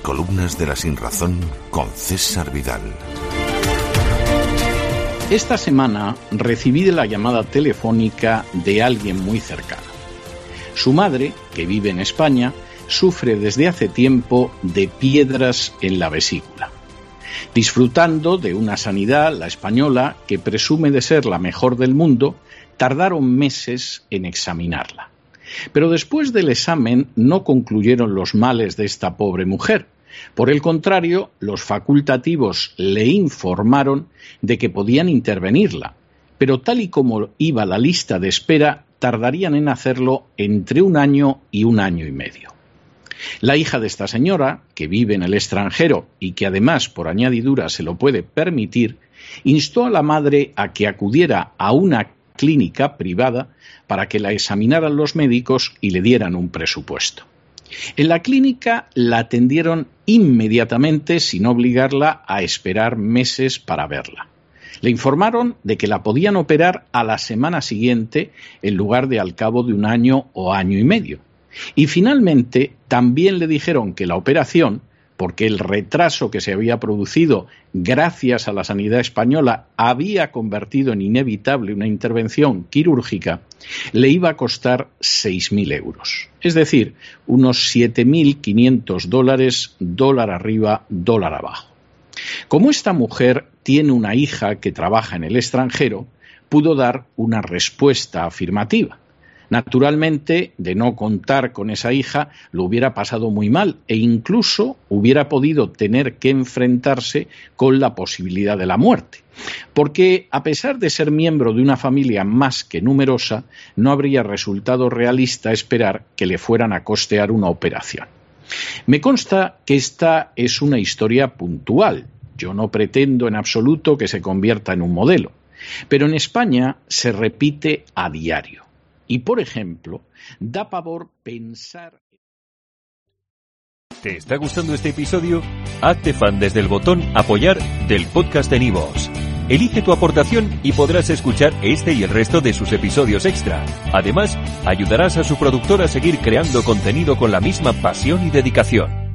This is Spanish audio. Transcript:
Crónicas de la Sinrazón con César Vidal. Esta semana recibí la llamada telefónica de alguien muy cercano. Su madre, que vive en España, sufre desde hace tiempo de piedras en la vesícula. Disfrutando de una sanidad, la española, que presume de ser la mejor del mundo, tardaron meses en examinarla. Pero después del examen no concluyeron los males de esta pobre mujer. Por el contrario, los facultativos le informaron de que podían intervenirla, pero tal y como iba la lista de espera, tardarían en hacerlo entre un año y un año y medio. La hija de esta señora, que vive en el extranjero y que además por añadidura se lo puede permitir, instó a la madre a que acudiera a una clínica privada para que la examinaran los médicos y le dieran un presupuesto. En la clínica la atendieron inmediatamente sin obligarla a esperar meses para verla. Le informaron de que la podían operar a la semana siguiente en lugar de al cabo de un año o año y medio. Y finalmente también le dijeron que la operación porque el retraso que se había producido gracias a la sanidad española había convertido en inevitable una intervención quirúrgica, le iba a costar 6.000 euros. Es decir, unos 7.500 dólares, dólar arriba, dólar abajo. Como esta mujer tiene una hija que trabaja en el extranjero, pudo dar una respuesta afirmativa. Naturalmente, de no contar con esa hija, lo hubiera pasado muy mal e incluso hubiera podido tener que enfrentarse con la posibilidad de la muerte. Porque, a pesar de ser miembro de una familia más que numerosa, no habría resultado realista esperar que le fueran a costear una operación. Me consta que esta es una historia puntual. Yo no pretendo en absoluto que se convierta en un modelo. Pero en España se repite a diario. Y, por ejemplo, da pavor pensar. ¿Te está gustando este episodio? Hazte fan desde el botón Apoyar del podcast de Nivos. Elige tu aportación y podrás escuchar este y el resto de sus episodios extra. Además, ayudarás a su productor a seguir creando contenido con la misma pasión y dedicación.